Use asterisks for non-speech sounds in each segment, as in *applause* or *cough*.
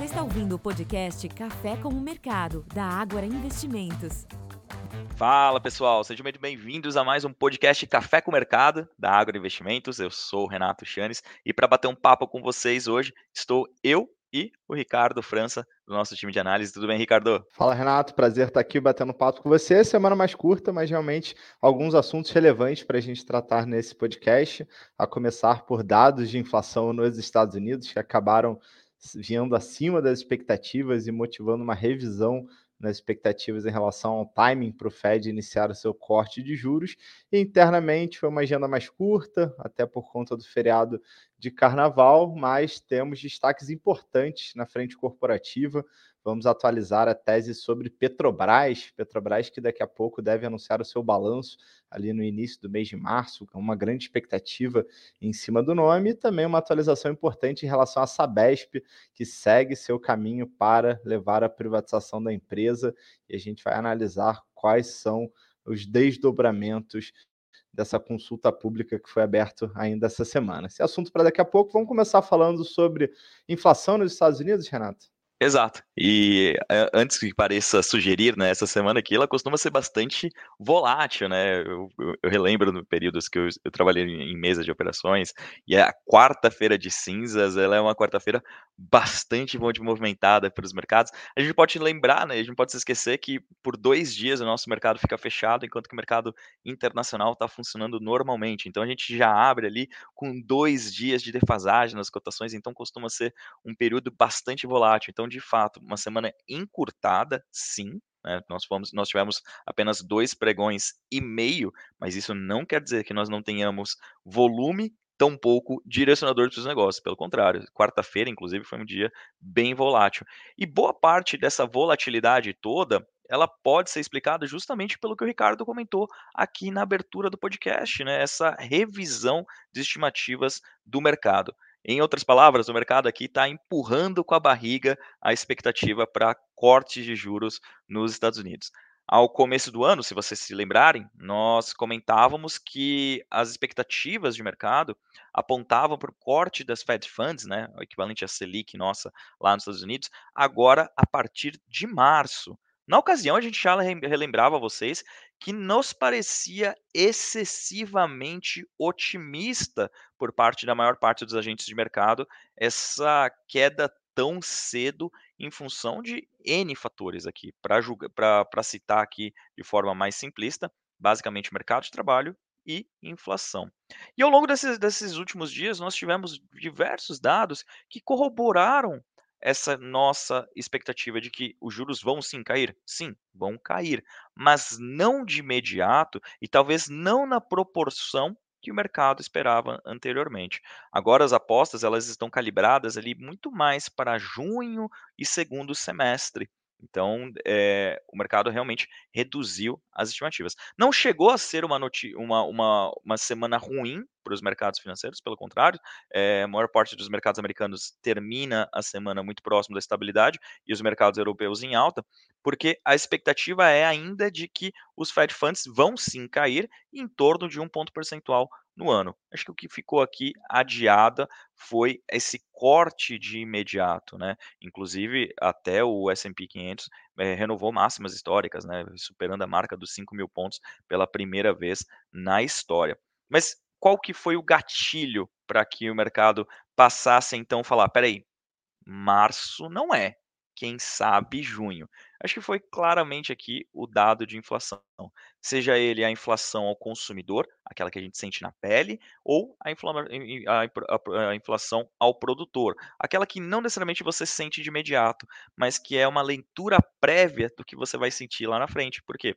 Você está ouvindo o podcast Café com o Mercado, da Ágora Investimentos. Fala pessoal, sejam muito bem-vindos a mais um podcast Café com o Mercado da Agro Investimentos. Eu sou o Renato Chanes e para bater um papo com vocês hoje estou eu e o Ricardo França, do nosso time de análise. Tudo bem, Ricardo? Fala, Renato. Prazer estar aqui batendo papo com você. Semana mais curta, mas realmente alguns assuntos relevantes para a gente tratar nesse podcast, a começar por dados de inflação nos Estados Unidos, que acabaram vindo acima das expectativas e motivando uma revisão nas expectativas em relação ao timing para o Fed iniciar o seu corte de juros. E internamente foi uma agenda mais curta, até por conta do feriado de carnaval, mas temos destaques importantes na frente corporativa. Vamos atualizar a tese sobre Petrobras, Petrobras que daqui a pouco deve anunciar o seu balanço ali no início do mês de março, com uma grande expectativa em cima do nome, e também uma atualização importante em relação à Sabesp, que segue seu caminho para levar a privatização da empresa, e a gente vai analisar quais são os desdobramentos dessa consulta pública que foi aberta ainda essa semana. Esse assunto para daqui a pouco. Vamos começar falando sobre inflação nos Estados Unidos, Renato? Exato. E é, antes que pareça sugerir, né, essa semana aqui ela costuma ser bastante volátil, né? Eu, eu, eu relembro no períodos que eu, eu trabalhei em, em mesa de operações e a quarta-feira de cinzas, ela é uma quarta-feira bastante movimentada pelos mercados. A gente pode lembrar, né? A gente pode se esquecer que por dois dias o nosso mercado fica fechado, enquanto que o mercado internacional está funcionando normalmente. Então a gente já abre ali com dois dias de defasagem nas cotações, então costuma ser um período bastante volátil. Então de fato, uma semana encurtada, sim. Né? Nós, fomos, nós tivemos apenas dois pregões e meio, mas isso não quer dizer que nós não tenhamos volume tampouco direcionador dos negócios. Pelo contrário, quarta-feira, inclusive, foi um dia bem volátil. E boa parte dessa volatilidade toda, ela pode ser explicada justamente pelo que o Ricardo comentou aqui na abertura do podcast, né? Essa revisão de estimativas do mercado. Em outras palavras, o mercado aqui está empurrando com a barriga a expectativa para cortes de juros nos Estados Unidos. Ao começo do ano, se vocês se lembrarem, nós comentávamos que as expectativas de mercado apontavam para o corte das Fed Funds, né, o equivalente à Selic nossa lá nos Estados Unidos, agora a partir de março. Na ocasião, a gente já relembrava a vocês que nos parecia excessivamente otimista por parte da maior parte dos agentes de mercado essa queda tão cedo em função de N fatores aqui. Para citar aqui de forma mais simplista, basicamente mercado de trabalho e inflação. E ao longo desses, desses últimos dias, nós tivemos diversos dados que corroboraram essa nossa expectativa de que os juros vão sim cair? Sim, vão cair, mas não de imediato e talvez não na proporção que o mercado esperava anteriormente. Agora as apostas elas estão calibradas ali muito mais para junho e segundo semestre. Então, é, o mercado realmente reduziu as estimativas. Não chegou a ser uma, uma, uma, uma semana ruim para os mercados financeiros, pelo contrário, é, a maior parte dos mercados americanos termina a semana muito próximo da estabilidade e os mercados europeus em alta, porque a expectativa é ainda de que os Fed Funds vão sim cair em torno de um ponto percentual no ano. Acho que o que ficou aqui adiada foi esse corte de imediato, né? Inclusive, até o S&P 500 é, renovou máximas históricas, né? Superando a marca dos 5 mil pontos pela primeira vez na história. Mas qual que foi o gatilho para que o mercado passasse então a falar, peraí, março não é, quem sabe junho. Acho que foi claramente aqui o dado de inflação, seja ele a inflação ao consumidor, aquela que a gente sente na pele, ou a, a, a inflação ao produtor, aquela que não necessariamente você sente de imediato, mas que é uma leitura prévia do que você vai sentir lá na frente. Por quê?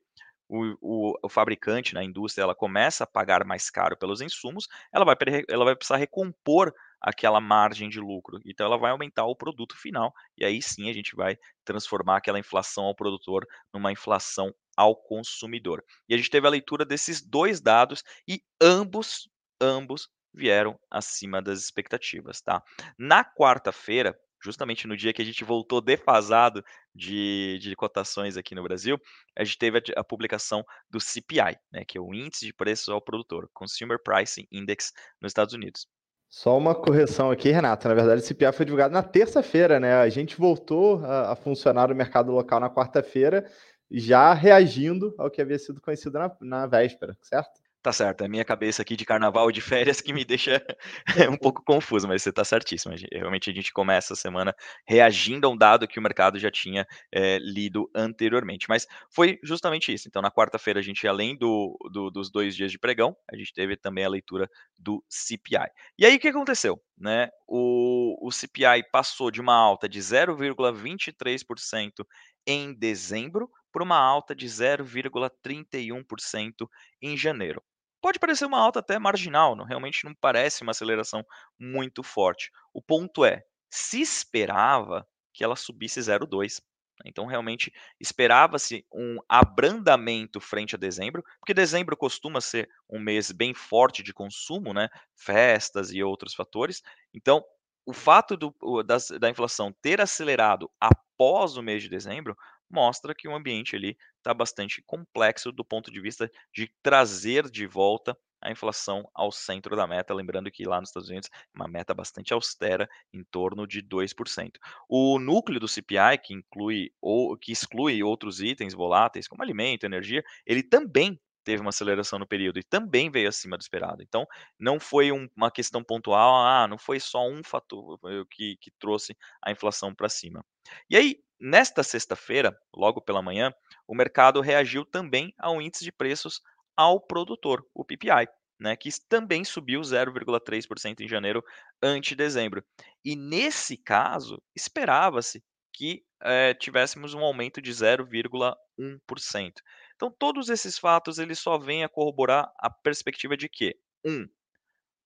O, o, o, fabricante, na né, indústria, ela começa a pagar mais caro pelos insumos, ela vai, ela vai precisar recompor aquela margem de lucro. Então ela vai aumentar o produto final e aí sim a gente vai transformar aquela inflação ao produtor numa inflação ao consumidor. E a gente teve a leitura desses dois dados e ambos, ambos vieram acima das expectativas, tá? Na quarta-feira, justamente no dia que a gente voltou defasado de, de cotações aqui no Brasil, a gente teve a, a, publicação do CPI, né, que é o Índice de Preços ao Produtor, Consumer Pricing Index nos Estados Unidos. Só uma correção aqui, Renato. Na verdade, esse CPI foi divulgado na terça-feira, né? A gente voltou a, a funcionar no mercado local na quarta-feira, já reagindo ao que havia sido conhecido na, na véspera, certo? Tá certo, é a minha cabeça aqui de carnaval e de férias que me deixa *laughs* um pouco confuso, mas você tá certíssimo. Realmente a gente começa a semana reagindo a um dado que o mercado já tinha é, lido anteriormente. Mas foi justamente isso. Então, na quarta-feira, a gente, além do, do, dos dois dias de pregão, a gente teve também a leitura do CPI. E aí, o que aconteceu? Né? O, o CPI passou de uma alta de 0,23% em dezembro para uma alta de 0,31% em janeiro. Pode parecer uma alta até marginal, não, realmente não parece uma aceleração muito forte. O ponto é, se esperava que ela subisse 0,2. Né, então, realmente, esperava-se um abrandamento frente a dezembro, porque dezembro costuma ser um mês bem forte de consumo, né? festas e outros fatores. Então, o fato do, das, da inflação ter acelerado após o mês de dezembro mostra que o ambiente ali está bastante complexo do ponto de vista de trazer de volta a inflação ao centro da meta, lembrando que lá nos Estados Unidos uma meta bastante austera, em torno de 2%. O núcleo do CPI, que inclui ou que exclui outros itens voláteis como alimento, energia, ele também teve uma aceleração no período e também veio acima do esperado. Então, não foi um, uma questão pontual, ah, não foi só um fator eh, que, que trouxe a inflação para cima. E aí, nesta sexta-feira, logo pela manhã, o mercado reagiu também ao índice de preços ao produtor, o PPI. Né, que também subiu 0,3% em janeiro ante dezembro. E nesse caso, esperava-se que é, tivéssemos um aumento de 0,1%. Então, todos esses fatos eles só vêm a corroborar a perspectiva de que, um,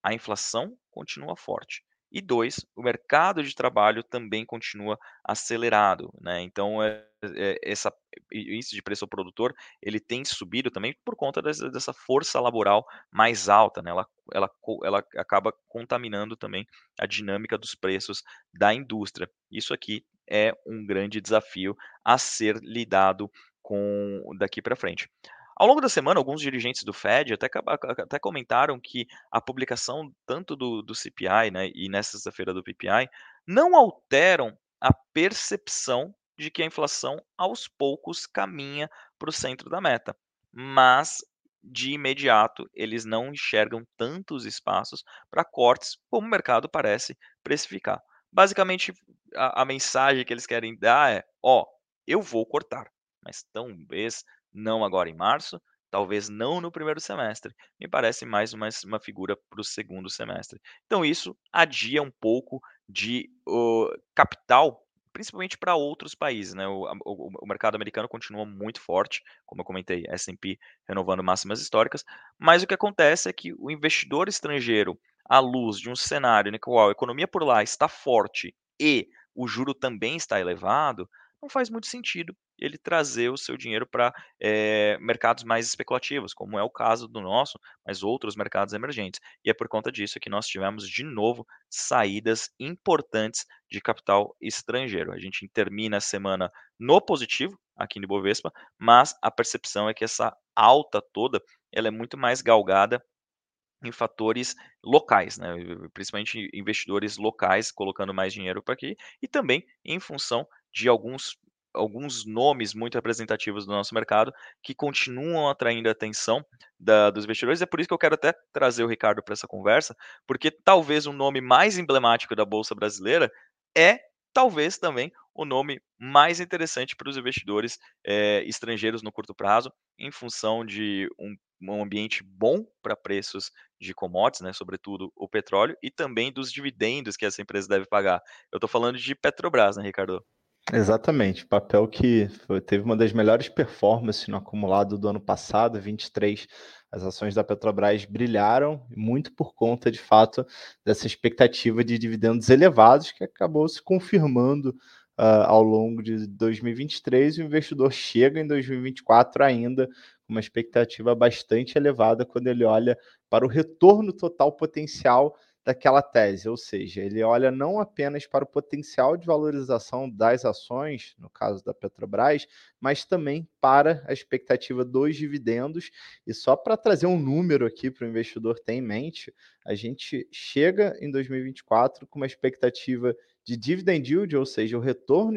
a inflação continua forte. E dois, o mercado de trabalho também continua acelerado, né? Então, é, é, essa índice de preço ao produtor ele tem subido também por conta dessa, dessa força laboral mais alta, né? Ela, ela, ela acaba contaminando também a dinâmica dos preços da indústria. Isso aqui é um grande desafio a ser lidado com daqui para frente. Ao longo da semana, alguns dirigentes do Fed até, até comentaram que a publicação tanto do, do CPI né, e nessa sexta-feira do PPI não alteram a percepção de que a inflação aos poucos caminha para o centro da meta, mas de imediato eles não enxergam tantos espaços para cortes como o mercado parece precificar. Basicamente, a, a mensagem que eles querem dar é: ó, eu vou cortar, mas talvez não agora em março, talvez não no primeiro semestre. Me parece mais uma, uma figura para o segundo semestre. Então, isso adia um pouco de uh, capital, principalmente para outros países. Né? O, o, o, mercado americano continua muito forte, como eu comentei, SP renovando máximas históricas, mas o que acontece é que o investidor estrangeiro, à luz de um cenário no qual a economia por lá está forte e o juro também está elevado, não faz muito sentido ele trazer o seu dinheiro para é, eh, mercados mais especulativos, como é o caso do nosso, mas outros mercados emergentes. E é por conta disso que nós tivemos de novo saídas importantes de capital estrangeiro. A gente termina a semana no positivo aqui no Bovespa, mas a percepção é que essa alta toda ela é muito mais galgada em fatores locais, né? principalmente investidores locais colocando mais dinheiro para aqui e também em função de alguns alguns nomes muito representativos do nosso mercado que continuam atraindo a atenção da, dos investidores. É por isso que eu quero até trazer o Ricardo para essa conversa, porque talvez o nome mais emblemático da Bolsa Brasileira é talvez também o nome mais interessante para os investidores é, estrangeiros no curto prazo, em função de um, um ambiente bom para preços de commodities, né, sobretudo o petróleo, e também dos dividendos que essa empresa deve pagar. Eu estou falando de Petrobras, né, Ricardo? Exatamente, papel que foi, teve uma das melhores performances no acumulado do ano passado, 23. As ações da Petrobras brilharam muito por conta, de fato, dessa expectativa de dividendos elevados que acabou se confirmando uh, ao longo de 2023. O investidor chega em 2024 ainda com uma expectativa bastante elevada quando ele olha para o retorno total potencial daquela tese, ou seja, ele olha não apenas para o potencial de valorização das ações, no caso da Petrobras, mas também para a expectativa dos dividendos. E só para trazer um número aqui para o investidor ter em mente, a gente chega em 2024 com uma expectativa de dividend yield, ou seja, o retorno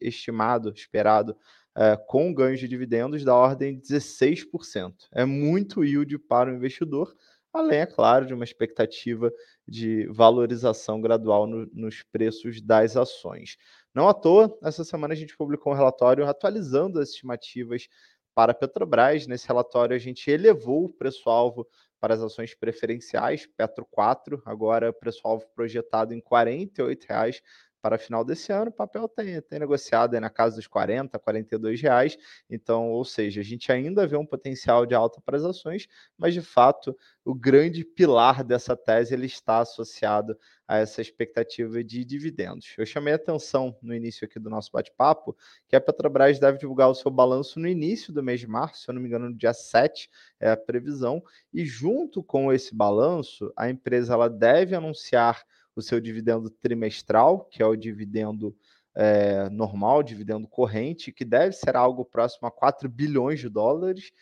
estimado, esperado é, com ganhos de dividendos da ordem de 16%. É muito yield para o investidor, além, é claro, de uma expectativa de valorização gradual no, nos preços das ações. Não à toa, essa semana a gente publicou um relatório atualizando as estimativas para a Petrobras. Nesse relatório, a gente elevou o preço-alvo para as ações preferenciais, Petro 4, agora preço-alvo projetado em R$ 48,00 para final desse ano, o papel tem, tem negociado na casa dos 40, 42 reais. Então, ou seja, a gente ainda vê um potencial de alta para as ações, mas de fato o grande pilar dessa tese ele está associado a essa expectativa de dividendos. Eu chamei a atenção no início aqui do nosso bate-papo que a Petrobras deve divulgar o seu balanço no início do mês de março, se eu não me engano, no dia 7 é a previsão, e junto com esse balanço, a empresa ela deve anunciar o seu dividendo trimestral, que é o dividendo é, normal, dividendo corrente, que deve ser algo próximo a 4 bilhões de dólares.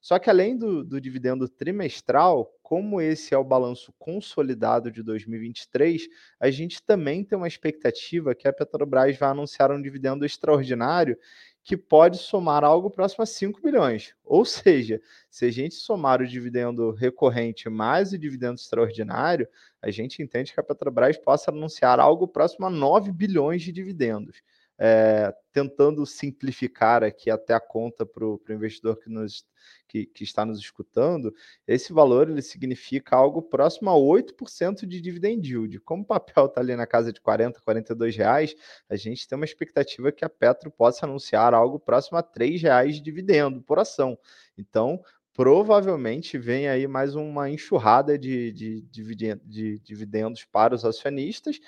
Só que além do, do dividendo trimestral, como esse é o balanço consolidado de 2023, a gente também tem uma expectativa que a Petrobras vai anunciar um dividendo extraordinário que pode somar algo próximo a 5 bilhões. Ou seja, se a gente somar o dividendo recorrente mais o dividendo extraordinário, a gente entende que a Petrobras possa anunciar algo próximo a 9 bilhões de dividendos é, tentando simplificar aqui até a conta para o investidor que, nos, que, que, está nos escutando, esse valor ele significa algo próximo a 8% de dividend yield. Como o papel está ali na casa de 40, 42 reais, a gente tem uma expectativa que a Petro possa anunciar algo próximo a 3 reais de dividendo por ação. Então, provavelmente vem aí mais uma enxurrada de, de, de, de dividendos para os acionistas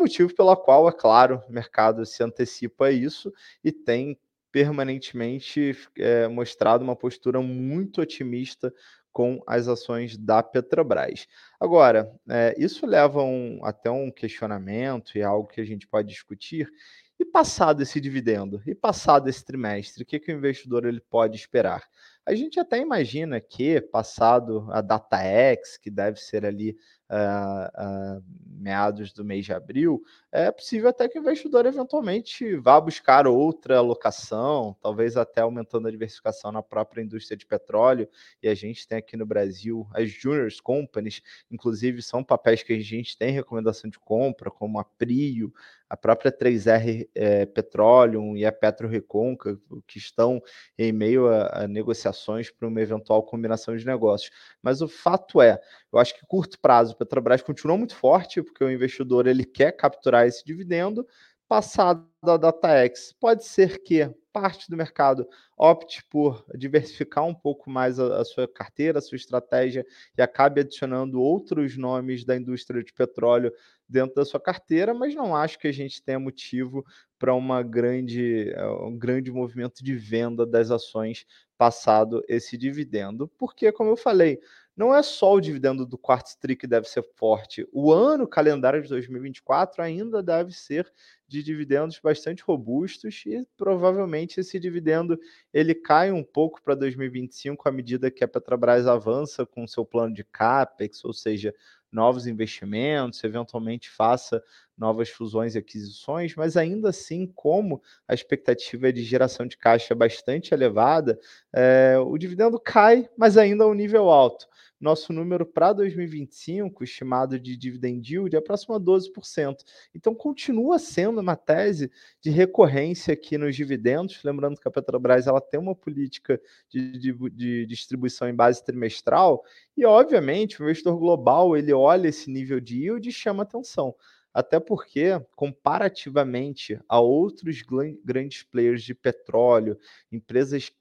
motivo pelo qual, é claro, o mercado se antecipa a isso e tem permanentemente é, mostrado uma postura muito otimista com as ações da Petrobras. Agora, é, isso leva um, até um questionamento e algo que a gente pode discutir. E passado esse dividendo, e passado esse trimestre, o que, que o investidor ele pode esperar? A gente até imagina que, passado a data X, que deve ser ali uh, uh, meados do mês de abril, é possível até que o investidor eventualmente vá buscar outra alocação, talvez até aumentando a diversificação na própria indústria de petróleo. E a gente tem aqui no Brasil as Juniors Companies, inclusive são papéis que a gente tem recomendação de compra, como a Prio, a própria 3R é, Petroleum e a Petro Reconca, que estão em meio a, a negociações para uma eventual combinação de negócios. Mas o fato é, eu acho que curto prazo, Petrobras continua muito forte, porque o investidor ele quer capturar esse dividendo, passado da DataX. Pode ser que parte do mercado opte por diversificar um pouco mais a, a, sua carteira, a sua estratégia e acabe adicionando outros nomes da indústria de petróleo dentro da sua carteira, mas não acho que a gente tenha motivo para uma grande, eh, um grande movimento de venda das ações passado esse dividendo, porque, como eu falei, não é só o dividendo do quarto TRI que deve ser forte. O ano calendário de 2024 ainda deve ser de dividendos bastante robustos e provavelmente esse dividendo ele cai um pouco para 2025 à medida que a Petrobras avança com seu plano de capex, ou seja, novos investimentos, eventualmente faça novas fusões e aquisições, mas ainda assim, como a expectativa de geração de caixa é bastante elevada, é, o dividendo cai, mas ainda a um nível alto. Nosso número para 2025, estimado de dividend yield, é próximo a 12%. Então, continua sendo uma tese de recorrência aqui nos dividendos. Lembrando que a Petrobras ela tem uma política de, de, de distribuição em base trimestral, e, obviamente, o investidor global ele olha esse nível de yield e chama atenção. Até porque, comparativamente a outros grandes players de petróleo, empresas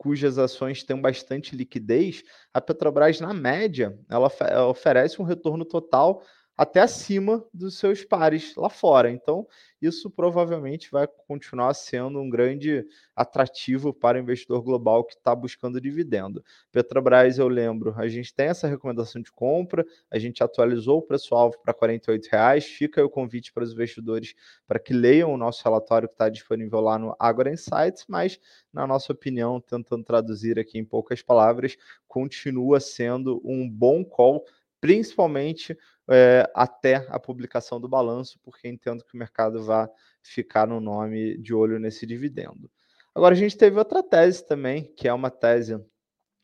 cujas ações têm bastante liquidez, a Petrobras, na média, ela, oferece um retorno total até acima dos seus pares lá fora. Então, isso provavelmente vai continuar sendo um grande atrativo para o investidor global que está buscando dividendo. Petrobras, eu lembro, a gente tem essa recomendação de compra, a gente atualizou o preço-alvo para R$ reais. Fica o convite para os investidores para que leiam o nosso relatório que está disponível lá no Agora Insights, mas, na nossa opinião, tentando traduzir aqui em poucas palavras, continua sendo um bom call principalmente é, até a publicação do balanço, porque entendo que o mercado vai ficar no nome de olho nesse dividendo. Agora, a gente teve outra tese também, que é uma tese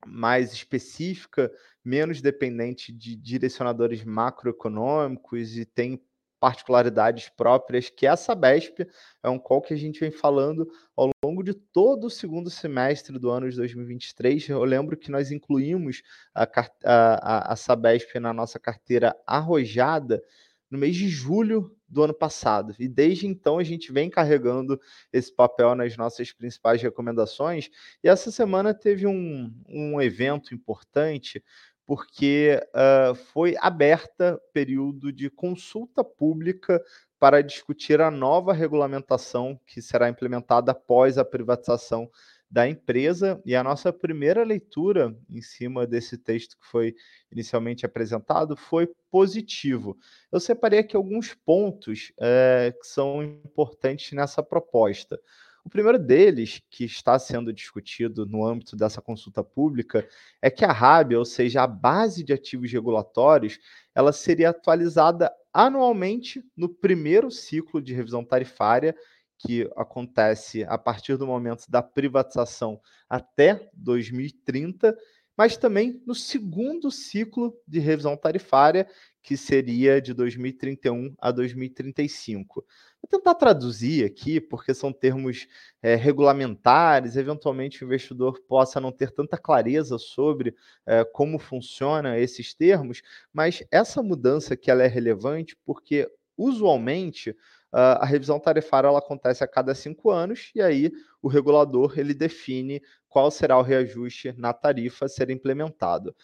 mais específica, menos dependente de direcionadores macroeconômicos e tem particularidades próprias, que essa BESP é um call que a gente vem falando ao longo de todo o segundo semestre do ano de 2023. Eu lembro que nós incluímos a, a, a Sabesp na nossa carteira arrojada no mês de julho do ano passado. E desde então a gente vem carregando esse papel nas nossas principais recomendações. E essa semana teve um, um evento importante porque uh, foi aberta período de consulta pública para discutir a nova regulamentação que será implementada após a privatização da empresa. E a nossa primeira leitura em cima desse texto que foi inicialmente apresentado foi positivo. Eu separei aqui alguns pontos é, que são importantes nessa proposta. O primeiro deles, que está sendo discutido no âmbito dessa consulta pública, é que a RAB, ou seja, a base de ativos regulatórios, ela seria atualizada anualmente no primeiro ciclo de revisão tarifária, que acontece a partir do momento da privatização até 2030, mas também no segundo ciclo de revisão tarifária, que seria de 2031 a 2035. Vou tentar traduzir aqui, porque são termos é, regulamentares, eventualmente o investidor possa não ter tanta clareza sobre é, como funciona esses termos, mas essa mudança que ela é relevante porque usualmente a revisão tarifária ela acontece a cada cinco anos e aí o regulador ele define qual será o reajuste na tarifa a ser implementado.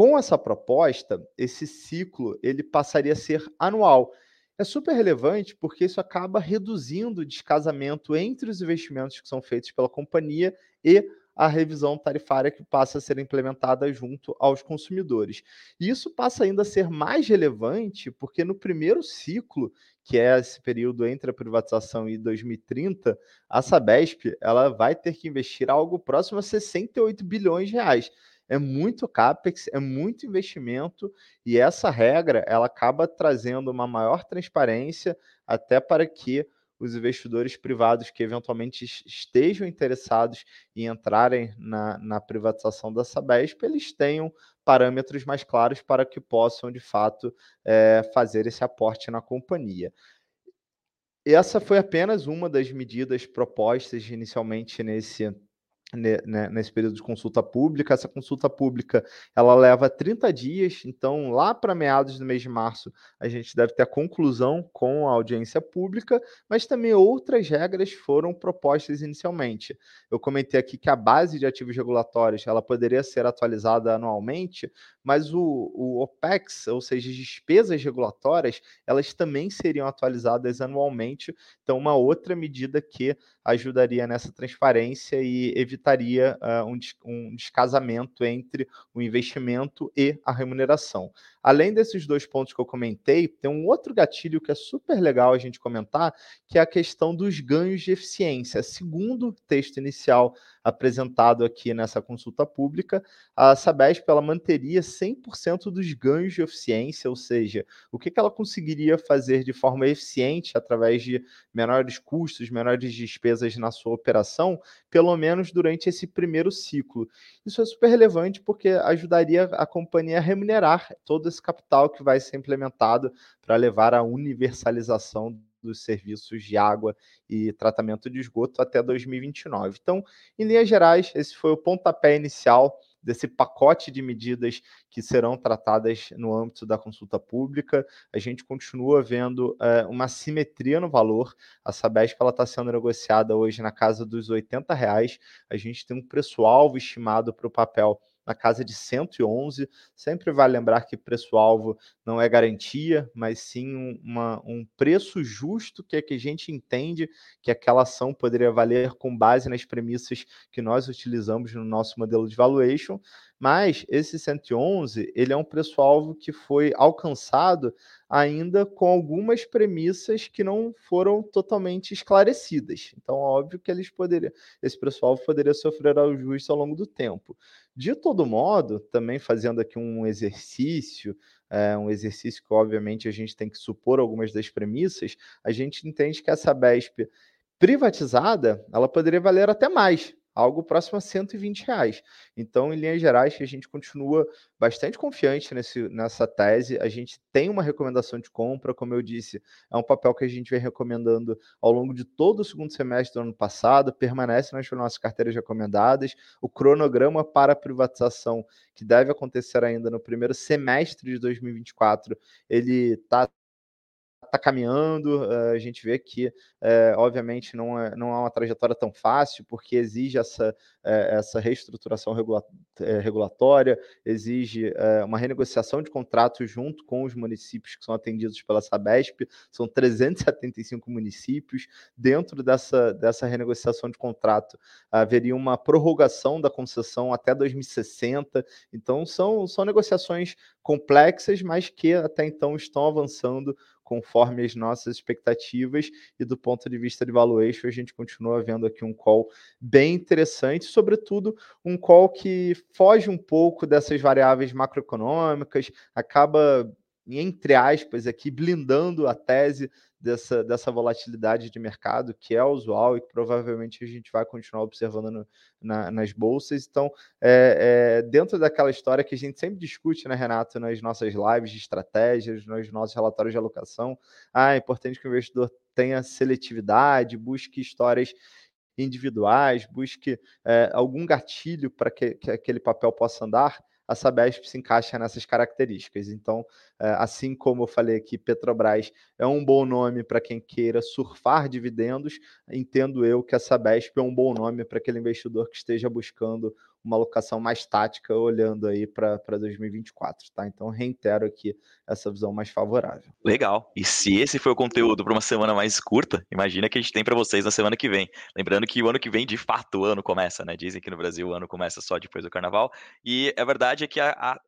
Com essa proposta, esse ciclo ele passaria a ser anual. É super relevante porque isso acaba reduzindo o descasamento entre os investimentos que são feitos pela companhia e a revisão tarifária que passa a ser implementada junto aos consumidores. E isso passa ainda a ser mais relevante porque no primeiro ciclo, que é esse período entre a privatização e 2030, a Sabesp ela vai ter que investir algo próximo a 68 bilhões de reais é muito capex, é muito investimento e essa regra ela acaba trazendo uma maior transparência até para que os investidores privados que eventualmente estejam interessados em entrarem na, na privatização da Sabesp, eles tenham parâmetros mais claros para que possam, de fato, é, fazer esse aporte na companhia. Essa foi apenas uma das medidas propostas inicialmente nesse né, nesse período de consulta pública. Essa consulta pública ela leva 30 dias, então lá para meados do mês de março a gente deve ter a conclusão com a audiência pública, mas também outras regras foram propostas inicialmente. Eu comentei aqui que a base de ativos regulatórios ela poderia ser atualizada anualmente, mas o, o OPEX, ou seja, as despesas regulatórias, elas também seriam atualizadas anualmente. Então, uma outra medida que ajudaria nessa transparência e evitaria uh, um, um descasamento entre o investimento e a remuneração. Além desses dois pontos que eu comentei, tem um outro gatilho que é super legal a gente comentar, que é a questão dos ganhos de eficiência. Segundo o texto inicial apresentado aqui nessa consulta pública, a Sabesp ela manteria 100% dos ganhos de eficiência, ou seja, o que ela conseguiria fazer de forma eficiente através de menores custos, menores despesas na sua operação, pelo menos durante esse primeiro ciclo. Isso é super relevante porque ajudaria a companhia a remunerar todo esse capital que vai ser implementado para levar à universalização dos serviços de água e tratamento de esgoto até 2029. Então, em linhas gerais, esse foi o pontapé inicial desse pacote de medidas que serão tratadas no âmbito da consulta pública. A gente continua vendo é, uma simetria no valor. A Sabesp está sendo negociada hoje na casa dos R$ reais. A gente tem um preço-alvo estimado para o papel na casa de 111. Sempre vale lembrar que preço-alvo não é garantia, mas sim uma, um preço justo que, é que a gente entende que aquela ação poderia valer com base nas premissas que nós utilizamos no nosso modelo de valuation. Mas esse 111, ele é um preço-alvo que foi alcançado ainda com algumas premissas que não foram totalmente esclarecidas. Então, óbvio que eles poderiam, esse preço-alvo poderia sofrer ajustes ao longo do tempo. De todo modo, também fazendo aqui um exercício, é, um exercício que obviamente a gente tem que supor algumas das premissas, a gente entende que essa BESP privatizada, ela poderia valer até mais, algo próximo a 120 reais. Então, em linhas gerais, a gente continua bastante confiante nesse, nessa tese. A gente tem uma recomendação de compra, como eu disse, é um papel que a gente vem recomendando ao longo de todo o segundo semestre do ano passado, permanece nas nossas carteiras recomendadas. O cronograma para a privatização, que deve acontecer ainda no primeiro semestre de 2024, ele está está caminhando, uh, a gente vê que, uh, obviamente, não é, não é uma trajetória tão fácil, porque exige essa, uh, essa reestruturação regula regulatória, exige uma renegociação de contratos junto com os municípios que são atendidos pela Sabesp, são 375 municípios. Dentro dessa, dessa renegociação de contrato, haveria uma prorrogação da concessão até 2060, então são, são negociações complexas, mas que até então estão avançando conforme as nossas expectativas e do ponto de vista de valuation, a gente continua vendo aqui um call bem interessante, sobretudo um call que foge um pouco dessas variáveis macroeconômicas, acaba entre aspas aqui blindando a tese dessa, dessa volatilidade de mercado, que é usual e que provavelmente a gente vai continuar observando no, na, nas bolsas. Então, é, é, dentro daquela história que a gente sempre discute, né, Renato, nas nossas lives de estratégias, nos nossos relatórios de alocação, ah, é importante que o investidor tenha seletividade, busque histórias individuais, busque é, algum gatilho para que, que aquele papel possa andar a Sabesp se encaixa nessas características. Então, é, assim como eu falei aqui, Petrobras é um bom nome para quem queira surfar dividendos, entendo eu que a Sabesp é um bom nome para aquele investidor que esteja buscando uma alocação mais tática olhando aí para 2024, tá? Então reitero aqui essa visão mais favorável. Legal. E se esse foi o conteúdo para uma semana mais curta, imagina que a gente tem para vocês na semana que vem. Lembrando que o ano que vem, de fato, o ano começa, né? Dizem que no Brasil o ano começa só depois do carnaval. E a verdade é que a, a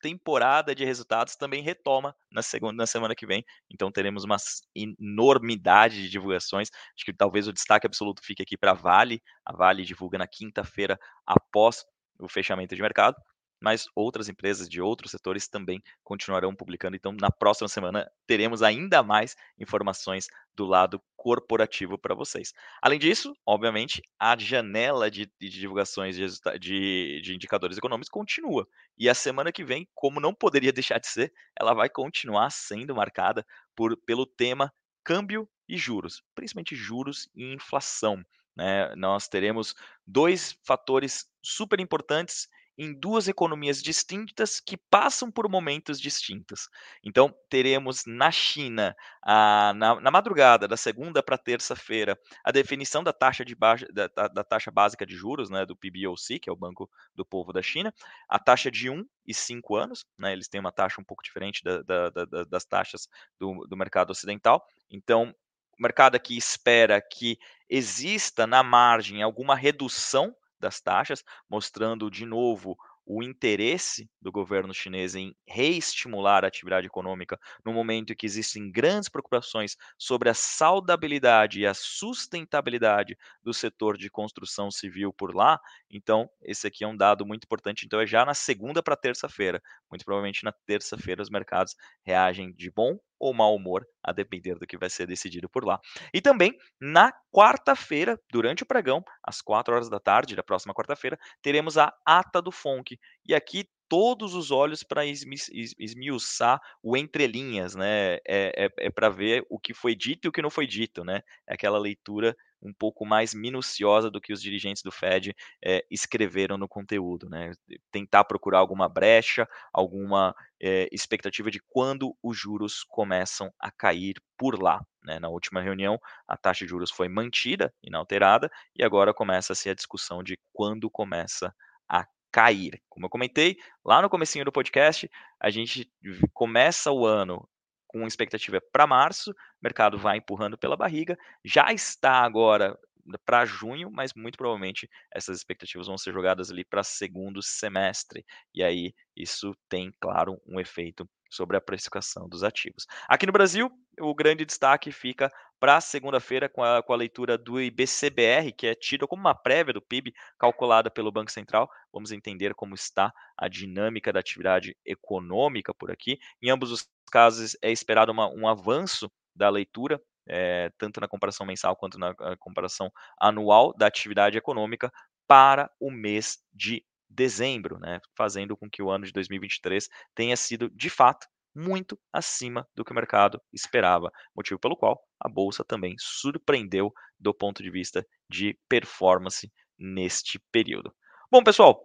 temporada de resultados também retoma na segunda na semana que vem. Então teremos uma enormidade de divulgações. Acho que talvez o destaque absoluto fique aqui para a Vale. A Vale divulga na quinta-feira após o fechamento de mercado mas outras empresas de outros setores também continuarão publicando. Então, na próxima semana, teremos ainda mais informações do lado corporativo para vocês. Além disso, obviamente, a janela de, de divulgações de, de, de, indicadores econômicos continua. E a semana que vem, como não poderia *laughs* deixar de ser, ela vai continuar sendo marcada por, pelo tema câmbio e juros, principalmente juros e inflação. Né? Nós teremos dois fatores super importantes em duas economias distintas que passam por momentos distintos. Então, teremos na China, a, na, na, madrugada da segunda para terça-feira, a definição da taxa, de ba da, da, taxa básica de juros, né, do PBOC, que é o Banco do Povo da China, a taxa de 1 e 5 anos, né, eles têm uma taxa um pouco diferente da, das taxas do, do mercado ocidental. Então, o mercado aqui espera que exista na margem alguma redução das taxas, mostrando de novo o interesse do governo chinês em reestimular a atividade econômica no momento em que existem grandes preocupações sobre a saudabilidade e a sustentabilidade do setor de construção civil por lá. Então, esse aqui é um dado muito importante. Então, é já na segunda para terça-feira. Muito provavelmente na terça-feira os mercados reagem de bom ou mau humor, a depender do que vai ser decidido por lá. E também na quarta-feira, durante o pregão, às 4 horas da tarde da próxima quarta-feira, teremos a ata do FONC. E aqui todos os olhos para esmiuçar o entrelinhas, né? É, é, é para ver o que foi dito e o que não foi dito, né? É aquela leitura um pouco mais minuciosa do que os dirigentes do Fed é, escreveram no conteúdo, né? Tentar procurar alguma brecha, alguma é, expectativa de quando os juros começam a cair por lá. Né? Na última reunião, a taxa de juros foi mantida, inalterada, e agora começa-se a discussão de quando começa a cair. Como eu comentei lá no comecinho do podcast, a gente começa o ano com expectativa para março, o mercado vai empurrando pela barriga, já está agora para junho, mas muito provavelmente essas expectativas vão ser jogadas ali para segundo semestre. E aí isso tem, claro, um efeito sobre a precificação dos ativos. Aqui no Brasil, o grande destaque fica para segunda-feira com a, com a leitura do IBCBR, que é tido como uma prévia do PIB calculada pelo Banco Central. Vamos entender como está a dinâmica da atividade econômica por aqui. Em ambos os casos, é esperado uma, um avanço da leitura é, tanto na comparação mensal quanto na comparação anual da atividade econômica para o mês de dezembro, né, fazendo com que o ano de 2023 tenha sido, de fato, muito acima do que o mercado esperava, motivo pelo qual a bolsa também surpreendeu do ponto de vista de performance neste período. Bom, pessoal,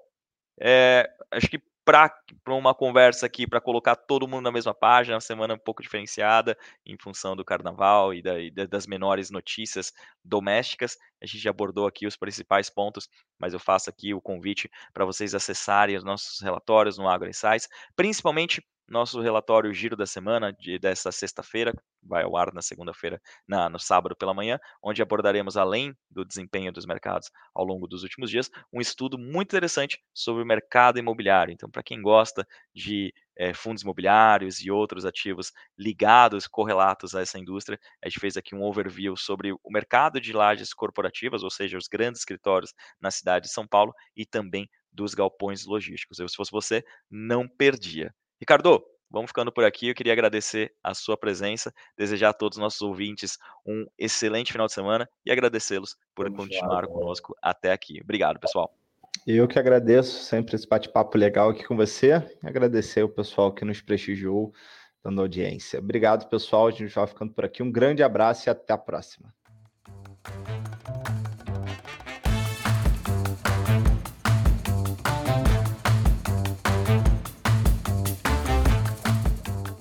é, acho que para uma conversa aqui, para colocar todo mundo na mesma página, uma semana um pouco diferenciada em função do carnaval e, da, e das menores notícias domésticas. A gente já abordou aqui os principais pontos, mas eu faço aqui o convite para vocês acessarem os nossos relatórios no Agro Insights, principalmente nosso relatório Giro da Semana de, dessa sexta-feira, vai ao ar na segunda-feira, no sábado pela manhã, onde abordaremos, além do desempenho dos mercados ao longo dos últimos dias, um estudo muito interessante sobre o mercado imobiliário. Então, para quem gosta de é, fundos imobiliários e outros ativos ligados, correlatos a essa indústria, a gente fez aqui um overview sobre o mercado de lajes corporativas, ou seja, os grandes escritórios na cidade de São Paulo e também dos galpões logísticos. Eu, se fosse você, não perdia. Ricardo, vamos ficando por aqui. Eu queria agradecer a sua presença, desejar a todos os nossos ouvintes um excelente final de semana e agradecê-los por vamos continuar lá, conosco até aqui. Obrigado, pessoal. Eu que agradeço sempre esse bate-papo legal aqui com você. Agradecer o pessoal que nos prestigiou, dando audiência. Obrigado, pessoal. A gente vai ficando por aqui. Um grande abraço e até a próxima.